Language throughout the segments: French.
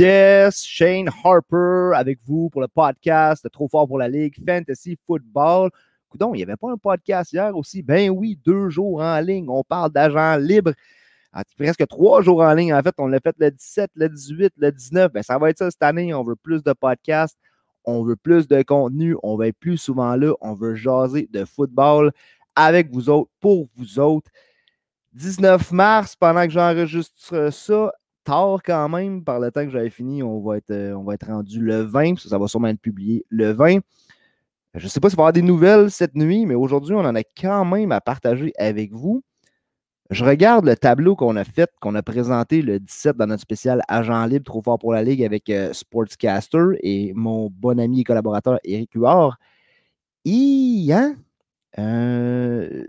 Yes, Shane Harper avec vous pour le podcast Trop fort pour la Ligue Fantasy Football. Coudon, il n'y avait pas un podcast hier aussi? Ben oui, deux jours en ligne. On parle d'agents libres. Ah, presque trois jours en ligne. En fait, on l'a fait le 17, le 18, le 19. Ben, ça va être ça cette année. On veut plus de podcasts. On veut plus de contenu. On va être plus souvent là. On veut jaser de football avec vous autres, pour vous autres. 19 mars, pendant que j'enregistre ça, tard quand même, par le temps que j'avais fini, on va être, euh, on va être rendu le 20, ça, ça va sûrement être publié le 20. Je ne sais pas si va y avoir des nouvelles cette nuit, mais aujourd'hui, on en a quand même à partager avec vous. Je regarde le tableau qu'on a fait, qu'on a présenté le 17 dans notre spécial Agent libre, trop fort pour la Ligue avec euh, Sportscaster et mon bon ami et collaborateur Eric Huard. Hein, euh,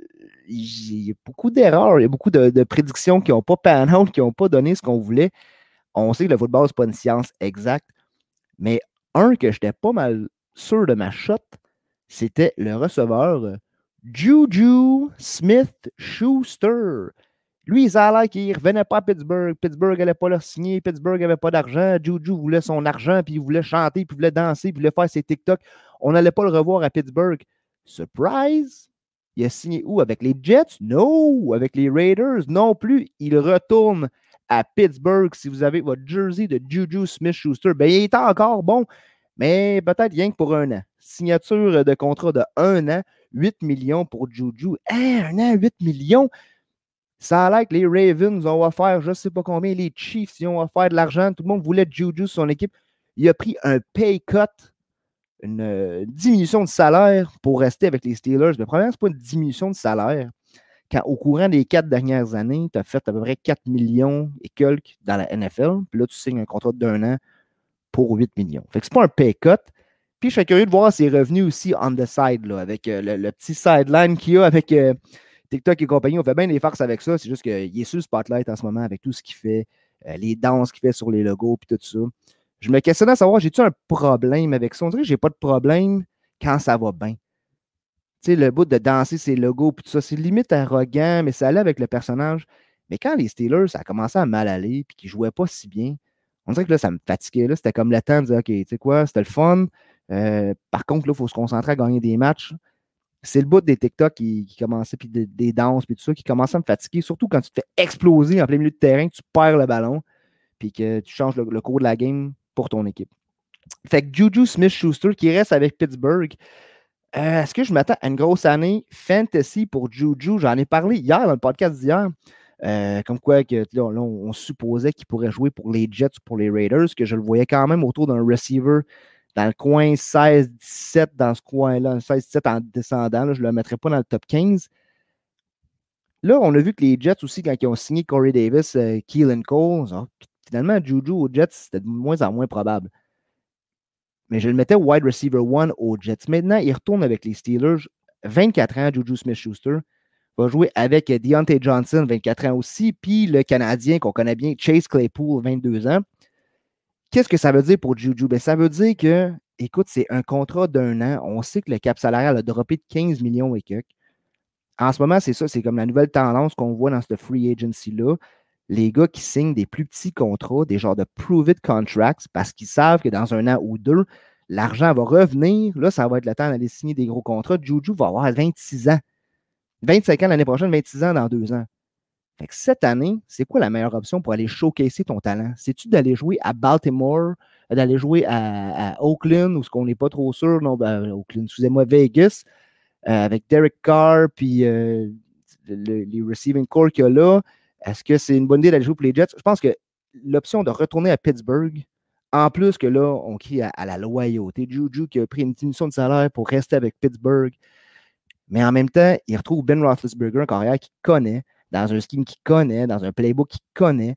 il y a beaucoup d'erreurs, il y a beaucoup de, prédictions qui n'ont pas pan out, qui n'ont pas donné ce qu'on voulait. On sait que le football, ce n'est pas une science exacte, mais un que j'étais pas mal sûr de ma shot, c'était le receveur euh, Juju Smith-Schuster. Lui, il a l'air qu'il ne revenait pas à Pittsburgh. Pittsburgh n'allait pas le signer. Pittsburgh n'avait pas d'argent. Juju voulait son argent, puis il voulait chanter, puis il voulait danser, puis il voulait faire ses TikTok. On n'allait pas le revoir à Pittsburgh. Surprise! Il a signé où? Avec les Jets? Non. Avec les Raiders? Non plus. Il retourne à Pittsburgh. Si vous avez votre jersey de Juju Smith-Schuster, ben, il est encore bon, mais peut-être rien que pour un an. Signature de contrat de un an, 8 millions pour Juju. Hein, un an, 8 millions? Ça a l'air que les Ravens ont offert, je ne sais pas combien, les Chiefs, ils ont offert de l'argent. Tout le monde voulait Juju son équipe. Il a pris un pay cut une euh, diminution de salaire pour rester avec les Steelers. Mais premièrement, ce n'est pas une diminution de salaire. Quand au courant des quatre dernières années, tu as fait à peu près 4 millions et quelques dans la NFL, puis là, tu signes un contrat d'un an pour 8 millions. Fait que c'est pas un pay cut. Puis je serais curieux de voir ses revenus aussi on the side, là, avec euh, le, petit sideline qu'il y a avec euh, TikTok et compagnie. On fait bien des farces avec ça. C'est juste qu'il est sur le spotlight en ce moment avec tout ce qu'il fait, les danses qu'il fait sur les logos, puis tout ça je me questionnais à savoir, j'ai-tu un problème avec ça? On dirait que j'ai pas de problème quand ça va bien. Tu sais, le bout de danser ses logos, puis tout ça, c'est limite arrogant, mais ça allait avec le personnage. Mais quand les Steelers, ça a commencé à mal aller, puis qu'ils jouaient pas si bien, on dirait que là, ça me fatiguait. Là, c'était comme le temps de dire, OK, tu sais quoi, c'était le fun. Euh, par contre, là, il faut se concentrer à gagner des matchs. C'est le bout des TikTok qui, qui commençait, puis des, danses, puis tout ça, qui commençait à me fatiguer, surtout quand tu te fais exploser en plein milieu de terrain, que tu perds le ballon, puis que tu changes le cours de la game pour ton équipe. Fait que Juju Smith-Schuster qui reste avec Pittsburgh. Euh, est-ce que je m'attends à une grosse année fantasy pour Juju? J'en ai parlé hier dans le podcast d'hier. Euh, comme quoi que, là, on, supposait qu'il pourrait jouer pour les Jets ou pour les Raiders, que je le voyais quand même autour d'un receiver dans le coin 16-17, dans ce coin-là, 16-17 en descendant. je ne le mettrais pas dans le top 15. Là, on a vu que les Jets aussi, quand ils ont signé Corey Davis, euh, Keelan Cole, Finalement, Juju aux Jets, c'était de moins en moins probable. Mais je le mettais wide receiver one aux Jets. Maintenant, il retourne avec les Steelers. 24 ans, Juju Smith-Schuster. Va jouer avec Deontay Johnson, 24 ans aussi. Puis le Canadien qu'on connaît bien, Chase Claypool, 22 ans. Qu'est-ce que ça veut dire pour Juju? Ben, ça veut dire que, écoute, c'est un contrat d'un an. On sait que le cap salarial a droppé de 15 millions et quelques. En ce moment, c'est ça, c'est comme la nouvelle tendance qu'on voit dans cette free agency-là les gars qui signent des plus petits contrats, des genres de prove-it contracts, parce qu'ils savent que dans un an ou deux, l'argent va revenir. Là, ça va être le temps d'aller signer des gros contrats. Juju va avoir 26 ans. 25 ans l'année prochaine, 26 ans dans deux ans. Fait que cette année, c'est quoi la meilleure option pour aller showcaser ton talent? C'est-tu d'aller jouer à Baltimore, d'aller jouer à, Oakland, ou ce qu'on n'est pas trop sûr, non, ben, Oakland, excusez-moi, Vegas, euh, avec Derek Carr, puis euh, les receiving core qu'il y a là, est-ce que c'est une bonne idée d'aller jouer pour les Jets? Je pense que l'option de retourner à Pittsburgh, en plus que là, on crie à, la loyauté. Juju qui a pris une diminution de salaire pour rester avec Pittsburgh. Mais en même temps, il retrouve Ben Roethlisberger, un carrière qu'il connaît, dans un scheme qu'il connaît, dans un playbook qu'il connaît,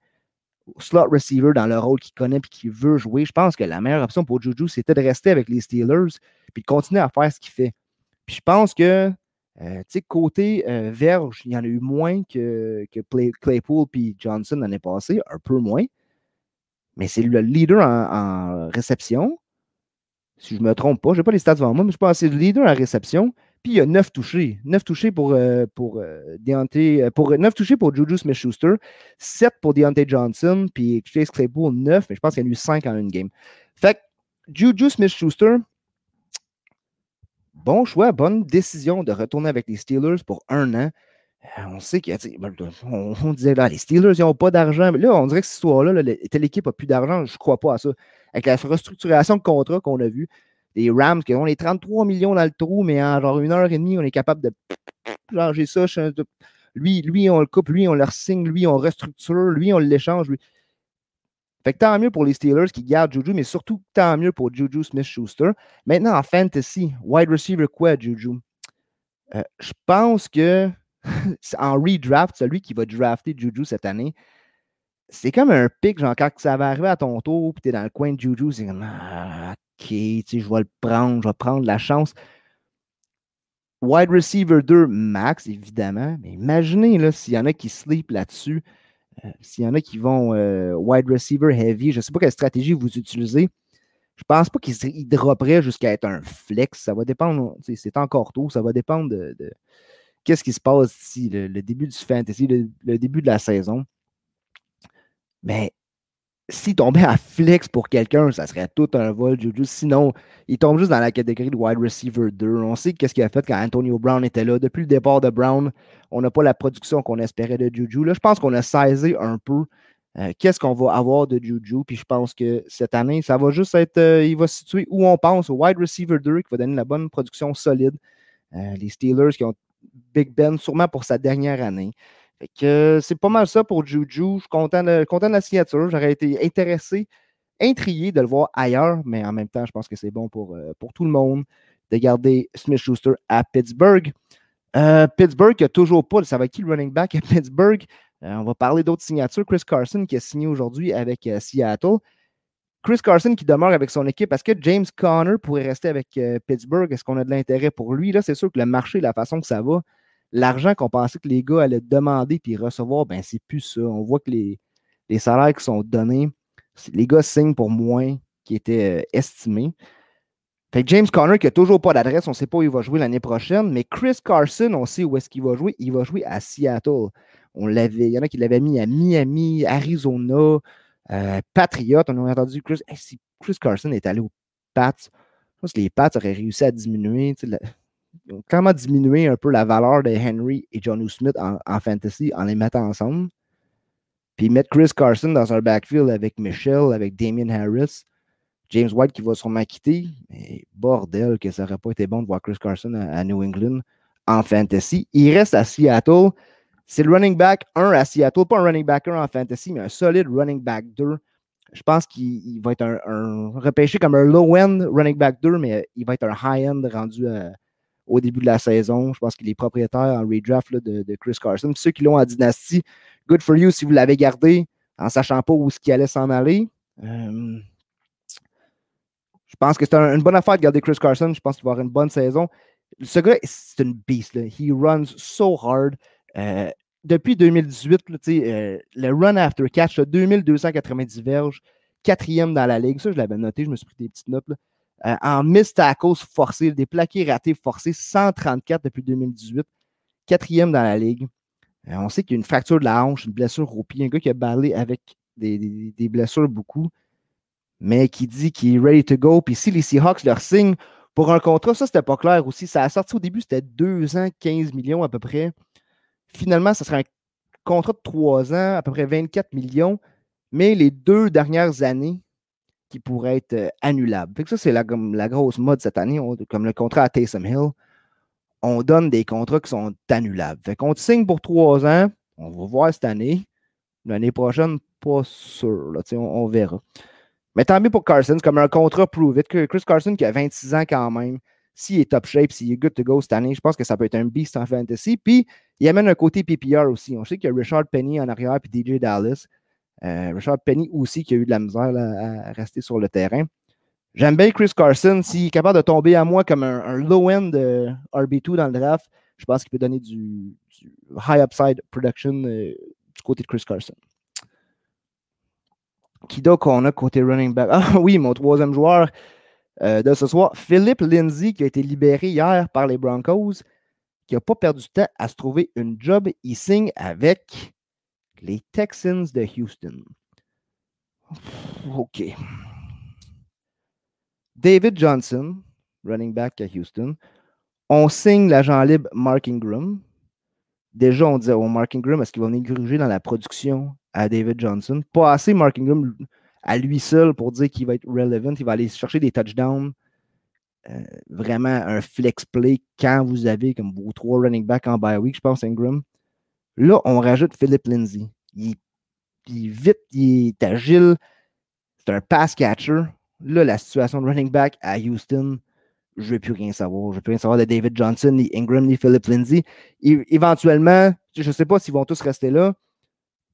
slot receiver dans le rôle qu'il connaît et qu'il veut jouer. Je pense que la meilleure option pour Juju, c'était de rester avec les Steelers puis de continuer à faire ce qu'il fait. Puis je pense que euh, côté euh, verge, il y en a eu moins que, que Claypool puis Johnson l'année passée, un peu moins. Mais c'est le leader en, réception. Si je ne me trompe pas, je n'ai pas les stats devant moi, mais je pense que c'est le leader en réception. Puis il y a 9 touchés. 9 touchés pour, euh, pour, pour 9 touchés pour Juju Smith-Schuster, 7 pour Deontay Johnson, puis Chase Claypool 9, mais je pense qu'il y en a eu 5 en une game. Fait que Juju Smith-Schuster, bon choix, bonne décision de retourner avec les Steelers pour un an. On sait qu'il ben, on, disait là, les Steelers, ils n'ont pas d'argent. Là, on dirait que cette histoire-là, telle équipe n'a plus d'argent. Je ne crois pas à ça. Avec la restructuration de contrat qu'on a vu, les Rams qui ont les 33 millions dans le trou, mais en genre une heure et demie, on est capable de changer ça. Lui, lui, on le coupe, lui, on le signe, lui, on restructure, lui, on l'échange. Lui. Fait que tant mieux pour les Steelers qui gardent Juju, mais surtout tant mieux pour Juju Smith-Schuster. Maintenant, en fantasy, wide receiver quoi, Juju? Euh, je pense que en redraft, celui qui va drafter Juju cette année, c'est comme un pic, genre quand ça va arriver à ton tour, puis tu es dans le coin de Juju, c'est comme ah, OK, je vais le prendre, je vais prendre la chance. Wide receiver 2 max, évidemment, mais imaginez s'il y en a qui sleep là-dessus, euh, s'il y en a qui vont euh, wide receiver heavy, je ne sais pas quelle stratégie vous utilisez. Je ne pense pas qu'il dropperait jusqu'à être un flex. Ça va dépendre, c'est encore tôt, ça va dépendre de, qu'est-ce qui se passe ici, le, début du fantasy, le, début de la saison. Mais s'il tombait à flex pour quelqu'un, ça serait tout un vol, Juju. Sinon, il tombe juste dans la catégorie de wide receiver 2. On sait qu'est-ce qu'il a fait quand Antonio Brown était là. Depuis le départ de Brown, on n'a pas la production qu'on espérait de Juju. Là, je pense qu'on a saisi un peu euh, qu'est-ce qu'on va avoir de Juju. Puis je pense que cette année, ça va juste être, euh, il va se situer où on pense, au wide receiver 2, qui va donner la bonne production solide. Euh, les Steelers qui ont Big Ben, sûrement pour sa dernière année c'est pas mal ça pour Juju. Je suis content de, la signature. J'aurais été intéressé, intrigué de le voir ailleurs, mais en même temps, je pense que c'est bon pour, euh, pour tout le monde de garder Smith Schuster à Pittsburgh. Euh, Pittsburgh qui a toujours pas, ça va qui le running back à Pittsburgh? Euh, on va parler d'autres signatures. Chris Carson qui a signé aujourd'hui avec Seattle. Chris Carson qui demeure avec son équipe. Est-ce que James Conner pourrait rester avec Pittsburgh? Est-ce qu'on a de l'intérêt pour lui? Là, c'est sûr que le marché, la façon que ça va, l'argent qu'on pensait que les gars allaient demander puis recevoir, ben c'est plus ça. On voit que les, salaires qui sont donnés, les gars signent pour moins qui était euh, estimé. Fait James Conner qui n'a toujours pas d'adresse, on ne sait pas où il va jouer l'année prochaine, mais Chris Carson, on sait où est-ce qu'il va jouer. Il va jouer à Seattle. On l'avait, il y en a qui l'avaient mis à Miami, Arizona, euh, Patriot. On a entendu Chris. si Chris Carson est allé aux Pats, je pense que les Pats auraient réussi à diminuer ils ont clairement un peu la valeur de Henry et John Smith en, fantasy en les mettant ensemble? Puis mettre Chris Carson dans un backfield avec Michelle, avec Damien Harris, James White qui va sûrement quitter. Mais bordel, que ça n'aurait pas été bon de voir Chris Carson à, New England en fantasy. Il reste à Seattle. C'est le running back 1 à Seattle, pas un running back 1 en fantasy, mais un solide running back 2. Je pense qu'il va être un, repêché comme un low-end running back 2, mais il va être un high-end rendu à, au début de la saison. Je pense qu'il est propriétaire en redraft de, Chris Carson. ceux qui l'ont en dynastie, good for you si vous l'avez gardé en sachant pas où ce qui allait s'en aller. Euh, je pense que c'est une bonne affaire de garder Chris Carson. Je pense qu'il va avoir une bonne saison. Ce gars, c'est une beast. He runs so hard. Euh, depuis 2018, euh, le run after catch, 2290 verges, quatrième dans la ligue. Ça, je l'avais noté, je me suis pris des petites notes. Euh, en miss tackles forcés, des plaqués ratés forcés, 134 depuis 2018, quatrième dans la ligue. Euh, on sait qu'il y a une fracture de la hanche, une blessure au pied, un gars qui a balayé avec des, blessures beaucoup, mais qui dit qu'il est ready to go. Puis si les Seahawks leur signent pour un contrat, ça, c'était pas clair aussi. Ça a sorti au début, c'était 2 ans, 15 millions à peu près. Finalement, ça serait un contrat de 3 ans, à peu près 24 millions. Mais les deux dernières années, qui pourrait être euh, annulable. ça, c'est la, grosse mode cette année, comme le contrat à Taysom Hill. On donne des contrats qui sont annulables. Fait te signe pour trois ans. On va voir cette année. L'année prochaine, pas sûr. On, verra. Mais tant mieux pour Carson. Comme un contrat prove it. Chris Carson qui a 26 ans quand même. S'il est top shape, s'il est good to go cette année, je pense que ça peut être un beast en fantasy. Puis, il amène un côté PPR aussi. On sait qu'il y a Richard Penny en arrière puis DJ Dallas. Euh, Richard Penny aussi qui a eu de la misère à rester sur le terrain. J'aime bien Chris Carson. S'il est capable de tomber à moi comme un, low-end RB2 dans le draft, je pense qu'il peut donner du, high upside production euh, du côté de Chris Carson. Qui d'autre qu'on a côté running back? Ah oui, mon troisième joueur. euh, de ce soir. Philippe Lindsay, qui a été libéré hier par les Broncos, qui n'a pas perdu de temps à se trouver une job. Il signe avec les Texans de Houston. OK. David Johnson, running back à Houston. On signe l'agent libre Mark Ingram. Déjà, on disait, oh, Mark Ingram, est-ce qu'il va venir gruger dans la production à David Johnson? Pas assez Mark Ingram à lui seul pour dire qu'il va être relevant. Il va aller chercher des touchdowns. Euh, vraiment un flex play quand vous avez comme vos trois running backs en bye week, je pense, Ingram. Là, on rajoute Philip Lindsay. Il, est vite, il est agile. C'est un pass catcher. Là, la situation de running back à Houston, je ne veux plus rien savoir. Je ne veux plus rien savoir de David Johnson, ni Ingram, ni Philip Lindsay. éventuellement, je ne sais pas s'ils vont tous rester là.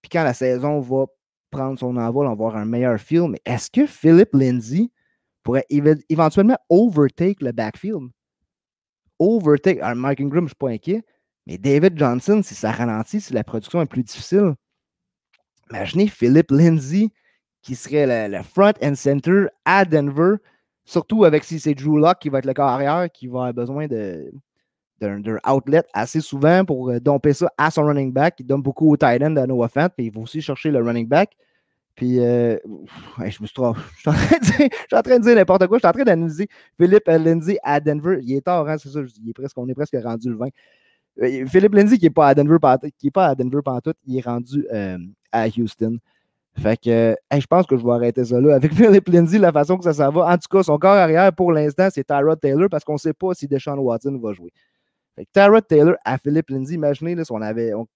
Puis quand la saison va prendre son envol, on va avoir un meilleur feel. Mais est-ce que Philip Lindsay pourrait éventuellement overtake le backfield? Overtake. Alors, Mike Ingram, je ne suis pas inquiet. Mais David Johnson, si ça ralentit, si la production est plus difficile, imaginez Philip Lindsay qui serait le, front and center à Denver, surtout avec si c'est Drew Locke qui va être le corps arrière, qui va avoir besoin de, d'un outlet assez souvent pour euh, domper ça à son running back. Il donne beaucoup au tight end à Noah Fant, puis il va aussi chercher le running back. Puis, euh, je me suis trop. Je en train de dire, n'importe quoi. Je suis en train d'analyser Philippe Lindsay à Denver. Il est tard, hein, c'est ça. Il est presque, on est presque rendu le 20. Euh, Philippe Lindsay qui n'est pas à Denver pantoute, il est rendu à Houston. Fait que je pense que je vais arrêter ça là. Avec Philip Lindsay, la façon que ça s'en va. En tout cas, son corps arrière pour l'instant, c'est Tyrod Taylor parce qu'on ne sait pas si Deshaun Watson va jouer. Fait que Tyrod Taylor à Philip Lindsay, imaginez on avait. On,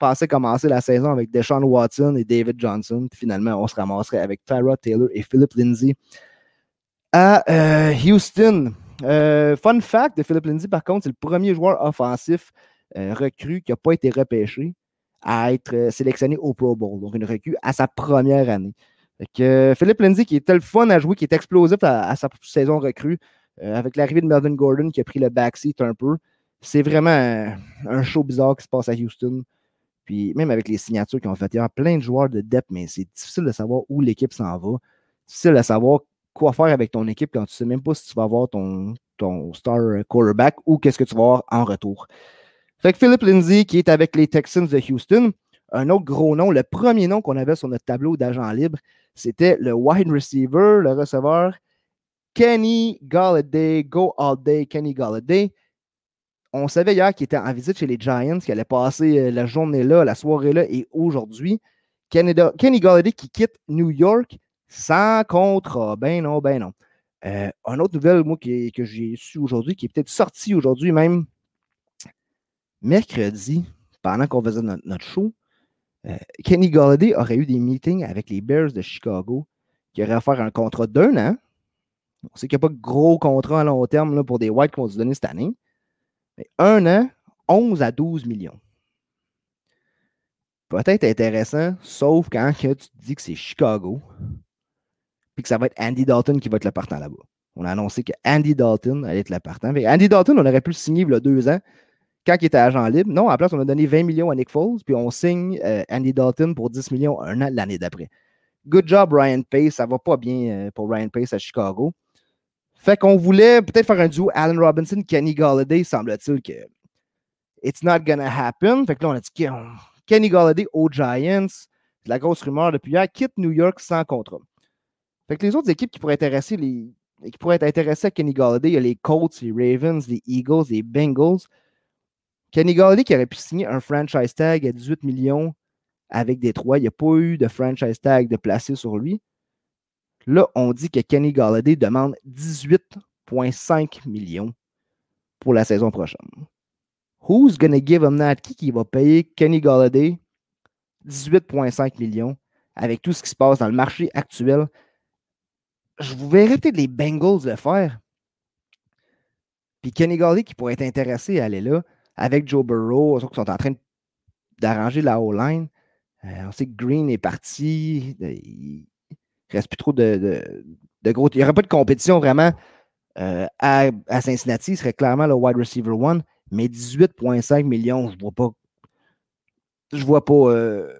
pensait commencer la saison avec Deshaun Watson et David Johnson. Puis finalement, on se ramasserait avec Tyrod Taylor et Philip Lindsay à euh, Houston. Euh, fun fact de Philip Lindsay, par contre, c'est le premier joueur offensif euh, recru qui n'a pas été repêché à être euh, sélectionné au Pro Bowl. Donc, une recrue à sa première année. que, Philippe Lindsay, qui est le fun à jouer, qui est explosif à, sa saison recrue, avec l'arrivée de Melvin Gordon qui a pris le backseat un peu, c'est vraiment un, show bizarre qui se passe à Houston. Puis même avec les signatures qui ont fait, il y a plein de joueurs de depth, mais c'est difficile de savoir où l'équipe s'en va. Difficile de savoir quoi faire avec ton équipe quand tu ne sais même pas si tu vas avoir ton, ton star quarterback ou qu'est-ce que tu vas avoir en retour. Fait que Philip Lindsay, qui est avec les Texans de Houston, un autre gros nom, le premier nom qu'on avait sur notre tableau d'agent libre, c'était le wide receiver, le receveur, Kenny Galladay. Go all day, Kenny Galladay. On savait hier qu'il était en visite chez les Giants, qu'il allait passer euh, la journée là, la soirée là et aujourd'hui. Kenny, Kenny Galladay qui quitte New York sans contrat. Ben non, ben non. Euh, une autre nouvelle, moi, que j'ai su aujourd'hui, qui est peut-être sortie aujourd'hui même, mercredi, pendant qu'on faisait notre, show, euh, Kenny Galladay aurait eu des meetings avec les Bears de Chicago qui auraient faire un contrat d'un an. On sait qu'il n'y a pas de gros contrat à long terme pour des Whites qu'on va se donner cette année. Mais un an, 11 à 12 millions. Peut-être intéressant, sauf quand tu te dis que c'est Chicago, puis que ça va être Andy Dalton qui va être le partant là-bas. On a annoncé que Andy Dalton allait être le partant. Andy Dalton, on aurait pu le signer il y a deux ans quand il était agent libre. Non, en place, on a donné 20 millions à Nick Foles, puis on signe euh, Andy Dalton pour 10 millions un an l'année d'après. Good job, Ryan Pace. Ça va pas bien euh, pour Ryan Pace à Chicago. Fait qu'on voulait peut-être faire un duo Allen Robinson, Kenny Galladay. Semble-t-il que it's not gonna happen. Fait que là, on a dit Kenny Galladay aux Giants. La grosse rumeur depuis hier. Quitte New York sans contrat. Fait que les autres équipes qui pourraient intéresser les qui être intéressées à Kenny Galladay, il y a les Colts, les Ravens, les Eagles, les Bengals. Kenny Galladay qui aurait pu signer un franchise tag à 18 millions avec Détroit. Il n'y a pas eu de franchise tag de placé sur lui. Là, on dit que Kenny Galladay demande 18,5 millions pour la saison prochaine. Who's gonna give him that? Qui va payer Kenny Galladay 18,5 millions avec tout ce qui se passe dans le marché actuel? Je vous verrais peut-être les Bengals le faire. Puis Kenny Galladay qui pourrait être intéressé à aller là avec Joe Burrow, ils sont en train d'arranger la O-line. Euh, on sait que Green est parti. Il ne reste plus trop de, gros. Il n'y aurait pas de compétition vraiment euh, à, Cincinnati. Il serait clairement le wide receiver one. Mais 18,5 millions, je ne vois pas. Je vois pas. Euh,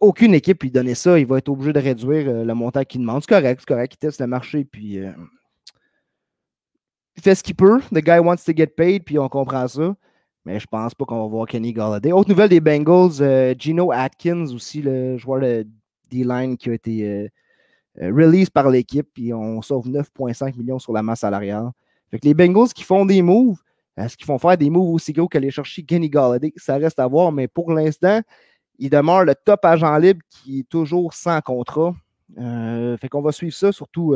aucune équipe lui donner ça. Il va être obligé de réduire le montant qu'il demande. C'est correct, c'est correct. Il teste le marché. Puis il fait ce qu'il peut. The guy wants to get paid, puis on comprend ça. Mais je pense pas qu'on va voir Kenny Galladay. Autre nouvelle des Bengals, euh, Gino Atkins aussi, le joueur de D-line qui a été euh, euh, release par l'équipe, puis on sauve 9,5 millions sur la masse salariale. Fait que les Bengals qui font des moves, est-ce qu'ils font faire des moves aussi gros qu'aller chercher Kenny Galladay? Ça reste à voir, mais pour l'instant, il demeure le top agent libre qui est toujours sans contrat. fait qu'on va suivre ça, surtout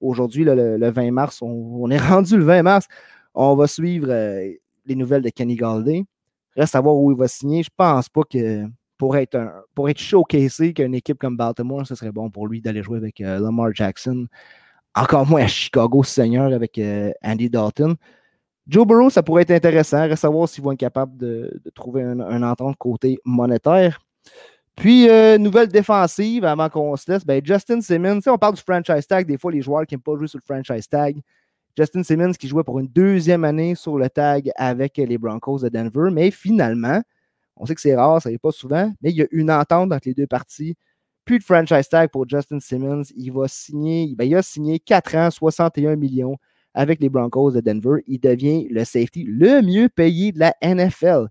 aujourd'hui, le, 20 mars. On, est rendu le 20 mars. On va suivre les nouvelles de Kenny Galladay. Reste à voir où il va signer. Je pense pas que pour être, un, pour être showcasé qu'une équipe comme Baltimore, ce serait bon pour lui d'aller jouer avec euh, Lamar Jackson. Encore moins à Chicago Seigneur avec euh, Andy Dalton. Joe Burrow, ça pourrait être intéressant. À voir s'ils vont être capables de, trouver un, un, entente côté monétaire. Puis, euh, nouvelle défensive avant qu'on se laisse. Ben, Justin Simmons, on parle du franchise tag. Des fois, les joueurs qui n'aiment pas jouer sur le franchise tag. Justin Simmons qui jouait pour une deuxième année sur le tag avec les Broncos de Denver. Mais finalement, on sait que c'est rare, ça n'est pas souvent, mais il y a une entente entre les deux parties. Plus de franchise tag pour Justin Simmons. Il va signer, ben, il a signé 4 ans, 61 millions avec les Broncos de Denver. Il devient le safety le mieux payé de la NFL.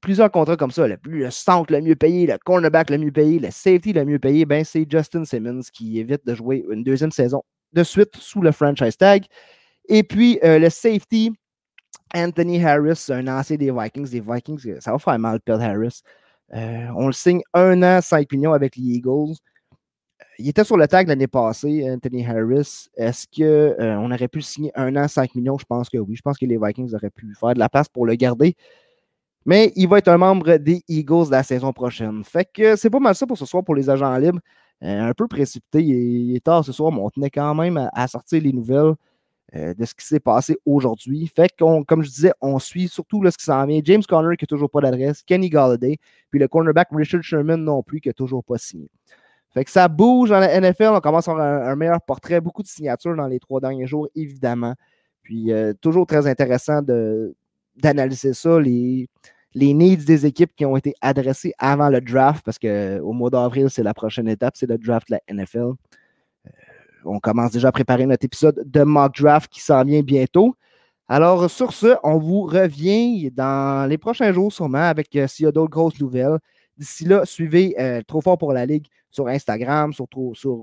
Plusieurs contrats comme ça, le, centre le mieux payé, le cornerback le mieux payé, le safety le mieux payé, ben c'est Justin Simmons qui évite de jouer une deuxième saison de suite sous le franchise tag. Et puis, euh, le safety, Anthony Harris, un ancien des Vikings. Des Vikings, ça va faire mal, perdre Harris. Euh, on le signe un an, 5 millions avec les Eagles. Euh, il était sur le tag l'année passée, Anthony Harris. Est-ce qu'on aurait pu signer un an, 5 millions? Je pense que oui. Je pense que les Vikings auraient pu faire de la place pour le garder. Mais il va être un membre des Eagles la saison prochaine. Fait que c'est pas mal ça pour ce soir pour les agents libres. Euh, un peu précipité. Il est, tard ce soir, mais on tenait quand même à, sortir les nouvelles euh, de ce qui s'est passé aujourd'hui. Fait que, comme je disais, on suit surtout ce qui s'en vient. James Conner qui n'a toujours pas d'adresse, Kenny Galladay, puis le cornerback Richard Sherman non plus qui n'a toujours pas signé. Fait que ça bouge dans la NFL. On commence à avoir un, meilleur portrait. Beaucoup de signatures dans les trois derniers jours, évidemment. Puis euh, toujours très intéressant d'analyser ça. Les, les needs des équipes qui ont été adressées avant le draft, parce qu'au mois d'avril, c'est la prochaine étape, c'est le draft de la NFL. Euh, on commence déjà à préparer notre épisode de mock draft qui s'en vient bientôt. Alors, sur ce, on vous revient dans les prochains jours sûrement avec euh, s'il y a d'autres grosses nouvelles. D'ici là, suivez euh, Trop Fort pour la Ligue sur Instagram, sur,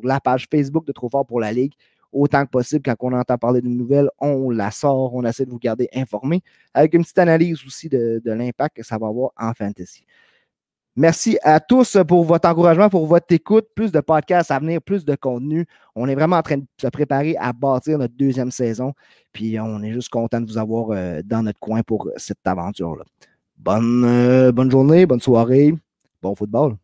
la page Facebook de Trop Fort pour la Ligue autant que possible. Quand on entend parler d'une nouvelle, on la sort, on essaie de vous garder informé avec une petite analyse aussi de, l'impact que ça va avoir en fantasy. Merci à tous pour votre encouragement, pour votre écoute. Plus de podcasts à venir, plus de contenu. On est vraiment en train de se préparer à bâtir notre deuxième saison. Puis on est juste content de vous avoir euh, dans notre coin pour cette aventure-là. Bonne, euh, bonne journée, bonne soirée, bon football.